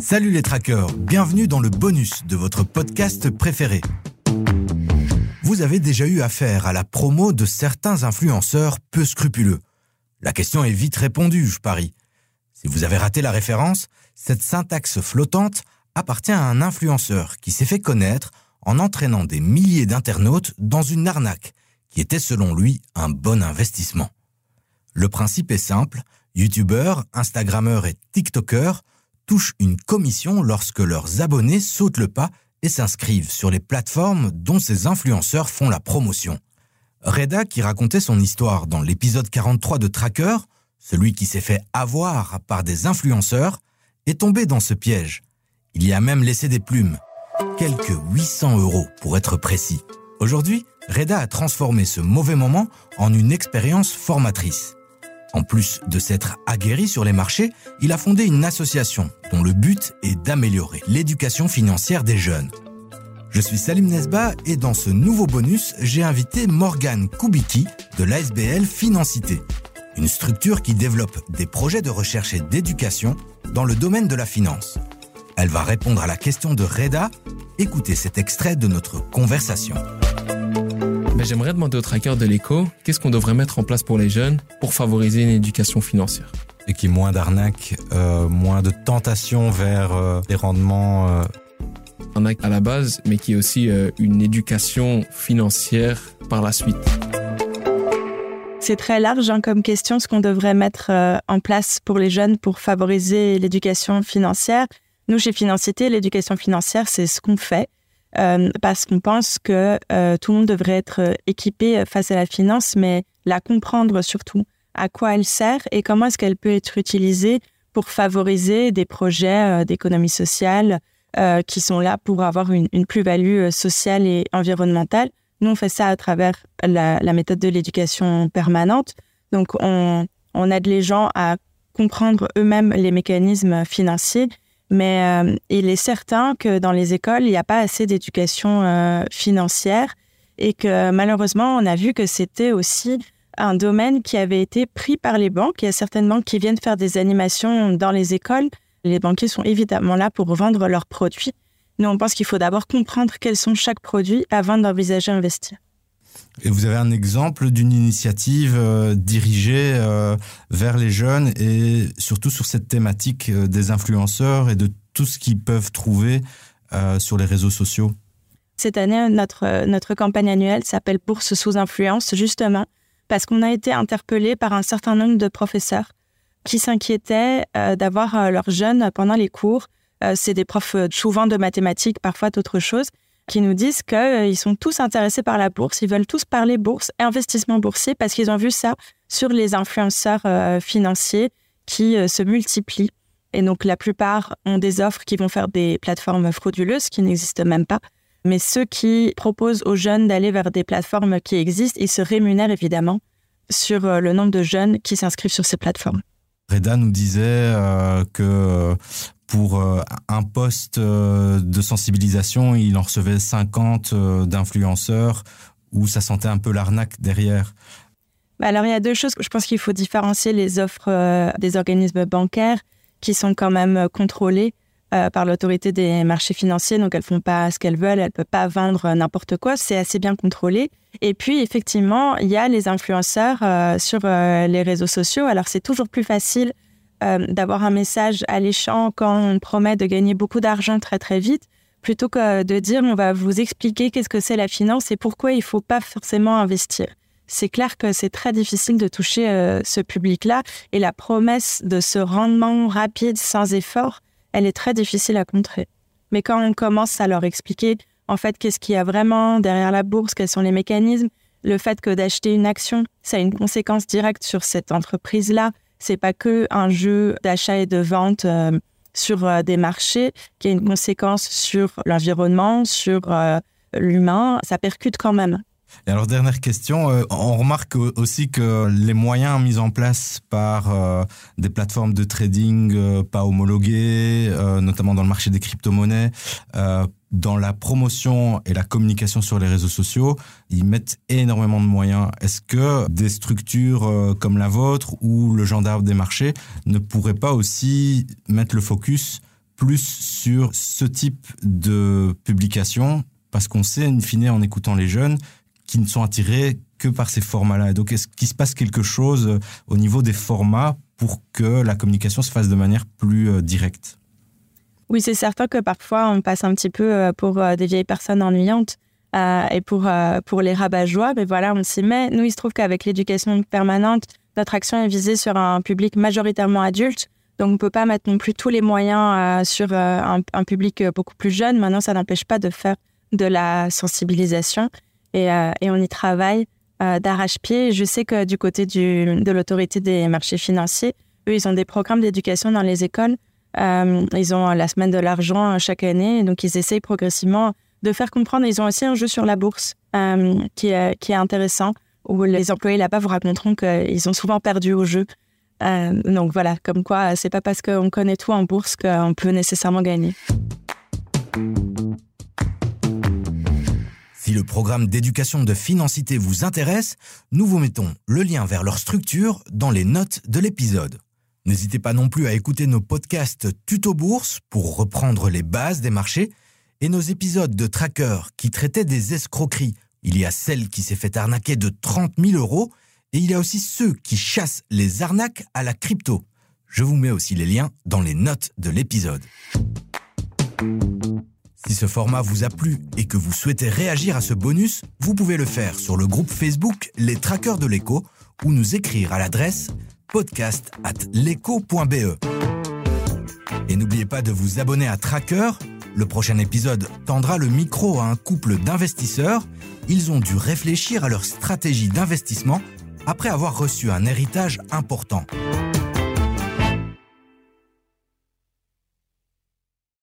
Salut les trackers, bienvenue dans le bonus de votre podcast préféré. Vous avez déjà eu affaire à la promo de certains influenceurs peu scrupuleux. La question est vite répondue, je parie. Si vous avez raté la référence, cette syntaxe flottante appartient à un influenceur qui s'est fait connaître en entraînant des milliers d'internautes dans une arnaque qui était selon lui un bon investissement. Le principe est simple, youtubeurs, instagrammeurs et tiktokers touchent une commission lorsque leurs abonnés sautent le pas et s'inscrivent sur les plateformes dont ces influenceurs font la promotion. Reda, qui racontait son histoire dans l'épisode 43 de Tracker, celui qui s'est fait avoir par des influenceurs, est tombé dans ce piège. Il y a même laissé des plumes. Quelques 800 euros pour être précis. Aujourd'hui, Reda a transformé ce mauvais moment en une expérience formatrice. En plus de s'être aguerri sur les marchés, il a fondé une association dont le but est d'améliorer l'éducation financière des jeunes. Je suis Salim Nesba et dans ce nouveau bonus, j'ai invité Morgane Koubiki de l'ASBL Financité, une structure qui développe des projets de recherche et d'éducation dans le domaine de la finance. Elle va répondre à la question de Reda. Écoutez cet extrait de notre conversation. J'aimerais demander aux trackers de l'éco, qu'est-ce qu'on devrait mettre en place pour les jeunes pour favoriser une éducation financière Et qu'il y ait moins d'arnaques, euh, moins de tentations vers euh, les rendements. Euh... Arnaque à la base, mais qui est aussi euh, une éducation financière par la suite. C'est très large hein, comme question, ce qu'on devrait mettre euh, en place pour les jeunes pour favoriser l'éducation financière. Nous, chez Financité, l'éducation financière, c'est ce qu'on fait. Euh, parce qu'on pense que euh, tout le monde devrait être euh, équipé face à la finance, mais la comprendre surtout, à quoi elle sert et comment est-ce qu'elle peut être utilisée pour favoriser des projets d'économie sociale qui sont là pour avoir une, plus-value sociale et environnementale. Nous, on fait ça à travers la, méthode de l'éducation permanente. Donc, on, on aide les gens à comprendre eux-mêmes les mécanismes financiers mais euh, il est certain que dans les écoles, il n'y a pas assez d'éducation euh, financière et que malheureusement, on a vu que c'était aussi un domaine qui avait été pris par les banques. Il y a certaines banques qui viennent faire des animations dans les écoles. Les banquiers sont évidemment là pour vendre leurs produits. Nous, on pense qu'il faut d'abord comprendre quels sont chaque produit avant d'envisager investir. Et vous avez un exemple d'une initiative euh, dirigée euh, vers les jeunes et surtout sur cette thématique euh, des influenceurs et de tout ce qu'ils peuvent trouver sur les réseaux sociaux? Cette année, notre, notre campagne annuelle s'appelle Bourse sous influence, justement, parce qu'on a été interpellé par un certain nombre de professeurs qui s'inquiétaient d'avoir leurs jeunes pendant les cours. C'est des profs souvent de mathématiques, parfois d'autres choses qui nous disent qu'ils euh, sont tous intéressés par la bourse, ils veulent tous parler bourse investissement boursier parce qu'ils ont vu ça sur les influenceurs euh, financiers qui euh, se multiplient. Et donc la plupart ont des offres qui vont faire des plateformes frauduleuses qui n'existent même pas. Mais ceux qui proposent aux jeunes d'aller vers des plateformes qui existent, ils se rémunèrent évidemment sur le nombre de jeunes qui s'inscrivent sur ces plateformes. Reda nous disait que pour euh, un poste euh, de sensibilisation, il en recevait 50 euh, d'influenceurs où ça sentait un peu l'arnaque derrière. Bah alors, il y a deux choses. Je pense qu'il faut différencier les offres des organismes bancaires qui sont quand même contrôlées euh, par l'autorité des marchés financiers. Donc, elles font pas ce qu'elles veulent. Elles peuvent pas vendre n'importe quoi. C'est assez bien contrôlé. Et puis, effectivement, il y a les influenceurs sur les réseaux sociaux. Alors, c'est toujours plus facile euh, d'avoir un message alléchant quand on promet de gagner beaucoup d'argent très, très vite plutôt que de dire on va vous expliquer qu'est-ce que c'est la finance et pourquoi il faut pas forcément investir. C'est clair que c'est très difficile de toucher euh, ce public-là et la promesse de ce rendement rapide sans effort, elle est très difficile à contrer. Mais quand on commence à leur expliquer en fait qu'est-ce qu'il y a vraiment derrière la bourse, quels sont les mécanismes, le fait que d'acheter une action, ça a une conséquence directe sur cette entreprise-là, c'est pas que un jeu d'achat et de vente euh, sur euh, des marchés qui a une conséquence sur l'environnement, sur euh, l'humain, ça percute quand même. Et alors, dernière question, euh, on remarque aussi que les moyens mis en place par euh, des plateformes de trading euh, pas homologuées, notamment dans le marché des crypto-monnaies, dans la promotion et la communication sur les réseaux sociaux, ils mettent énormément de moyens. Est-ce que des structures comme la vôtre ou le gendarme des marchés ne pourraient pas aussi mettre le focus plus sur ce type de publication? Parce qu'on sait, in fine, en écoutant les jeunes, qui ne sont attirés que par ces formats-là. Donc, est-ce qu'il se passe quelque chose euh, au niveau des formats pour que la communication se fasse de manière plus euh, directe? Oui, c'est certain que parfois, on passe un petit peu euh, pour des vieilles personnes ennuyantes et pour, pour les rabat-joie. Mais voilà, on s'y met. Nous, il se trouve qu'avec l'éducation permanente, notre action est visée sur un public majoritairement adulte. Donc, on ne peut pas mettre non plus tous les moyens sur un, un, public beaucoup plus jeune. Maintenant, ça n'empêche pas de faire de la sensibilisation et, et on y travaille. Euh, d'arrache-pied. Je sais que du côté de l'autorité des marchés financiers, eux, ils ont des programmes d'éducation dans les écoles. Euh, ils ont la semaine de l'argent chaque année, donc ils essayent progressivement de faire comprendre. Ils ont aussi un jeu sur la bourse euh, qui, est, qui est intéressant, où les employés là-bas vous raconteront qu'ils ont souvent perdu au jeu. donc voilà, comme quoi, c'est pas parce qu'on connaît tout en bourse qu'on peut nécessairement gagner. Si le programme d'éducation de Financité vous intéresse, nous vous mettons le lien vers leur structure dans les notes de l'épisode. N'hésitez pas non plus à écouter nos podcasts Tuto Bourse pour reprendre les bases des marchés et nos épisodes de Tracker qui traitaient des escroqueries. Il y a celle qui s'est fait arnaquer de 30 000 euros et il y a aussi ceux qui chassent les arnaques à la crypto. Je vous mets aussi les liens dans les notes de l'épisode. Si ce format vous a plu et que vous souhaitez réagir à ce bonus, vous pouvez le faire sur le groupe Facebook Les Traqueurs de l'écho ou nous écrire à l'adresse podcast at Et n'oubliez pas de vous abonner à Tracker. Le prochain épisode tendra le micro à un couple d'investisseurs. Ils ont dû réfléchir à leur stratégie d'investissement après avoir reçu un héritage important.